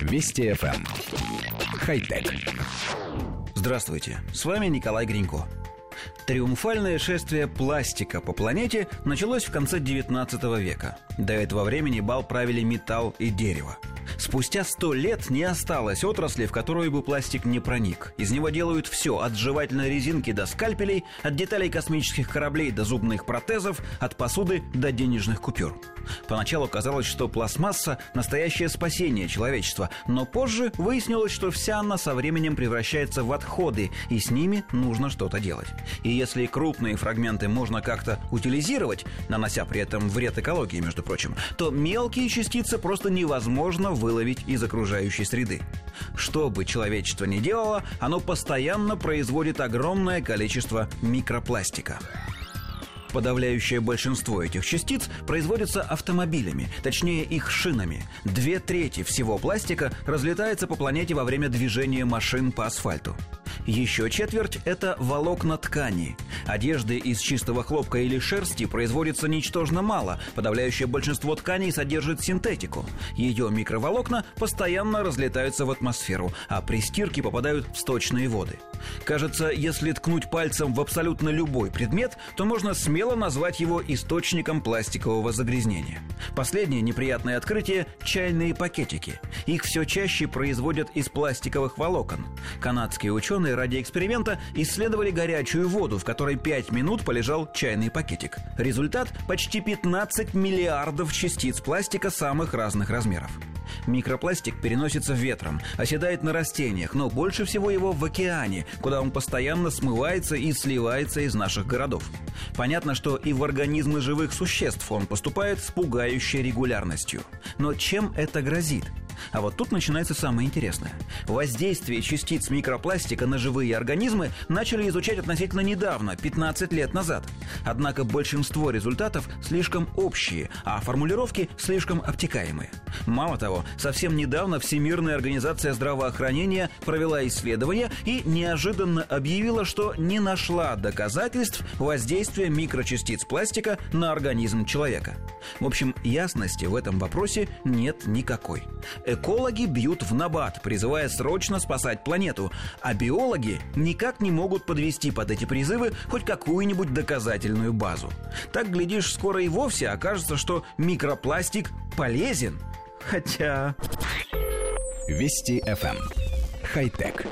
Вести FM. Эм. Хай-тек. Здравствуйте, с вами Николай Гринько. Триумфальное шествие пластика по планете началось в конце 19 века. До этого времени бал правили металл и дерево – Спустя сто лет не осталось отрасли, в которую бы пластик не проник. Из него делают все, от жевательной резинки до скальпелей, от деталей космических кораблей до зубных протезов, от посуды до денежных купюр. Поначалу казалось, что пластмасса – настоящее спасение человечества, но позже выяснилось, что вся она со временем превращается в отходы, и с ними нужно что-то делать. И если крупные фрагменты можно как-то утилизировать, нанося при этом вред экологии, между прочим, то мелкие частицы просто невозможно вы выловить из окружающей среды. Что бы человечество ни делало, оно постоянно производит огромное количество микропластика. Подавляющее большинство этих частиц производится автомобилями, точнее их шинами. Две трети всего пластика разлетается по планете во время движения машин по асфальту. Еще четверть – это волокна ткани. Одежды из чистого хлопка или шерсти производится ничтожно мало. Подавляющее большинство тканей содержит синтетику. Ее микроволокна постоянно разлетаются в атмосферу, а при стирке попадают в сточные воды. Кажется, если ткнуть пальцем в абсолютно любой предмет, то можно смело назвать его источником пластикового загрязнения. Последнее неприятное открытие – чайные пакетики. Их все чаще производят из пластиковых волокон. Канадские ученые ради эксперимента исследовали горячую воду, в которой 5 минут полежал чайный пакетик. Результат – почти 15 миллиардов частиц пластика самых разных размеров. Микропластик переносится ветром, оседает на растениях, но больше всего его в океане, куда он постоянно смывается и сливается из наших городов. Понятно, что и в организмы живых существ он поступает с пугающей регулярностью. Но чем это грозит? А вот тут начинается самое интересное. Воздействие частиц микропластика на живые организмы начали изучать относительно недавно, 15 лет назад. Однако большинство результатов слишком общие, а формулировки слишком обтекаемые. Мало того, совсем недавно Всемирная организация здравоохранения провела исследование и неожиданно объявила, что не нашла доказательств воздействия микрочастиц пластика на организм человека. В общем, ясности в этом вопросе нет никакой. Экологи бьют в набат, призывая срочно спасать планету, а биологи никак не могут подвести под эти призывы хоть какую-нибудь доказательную базу. Так, глядишь, скоро и вовсе окажется, что микропластик полезен. Хотя... Вести FM. Эм. Хай-тек.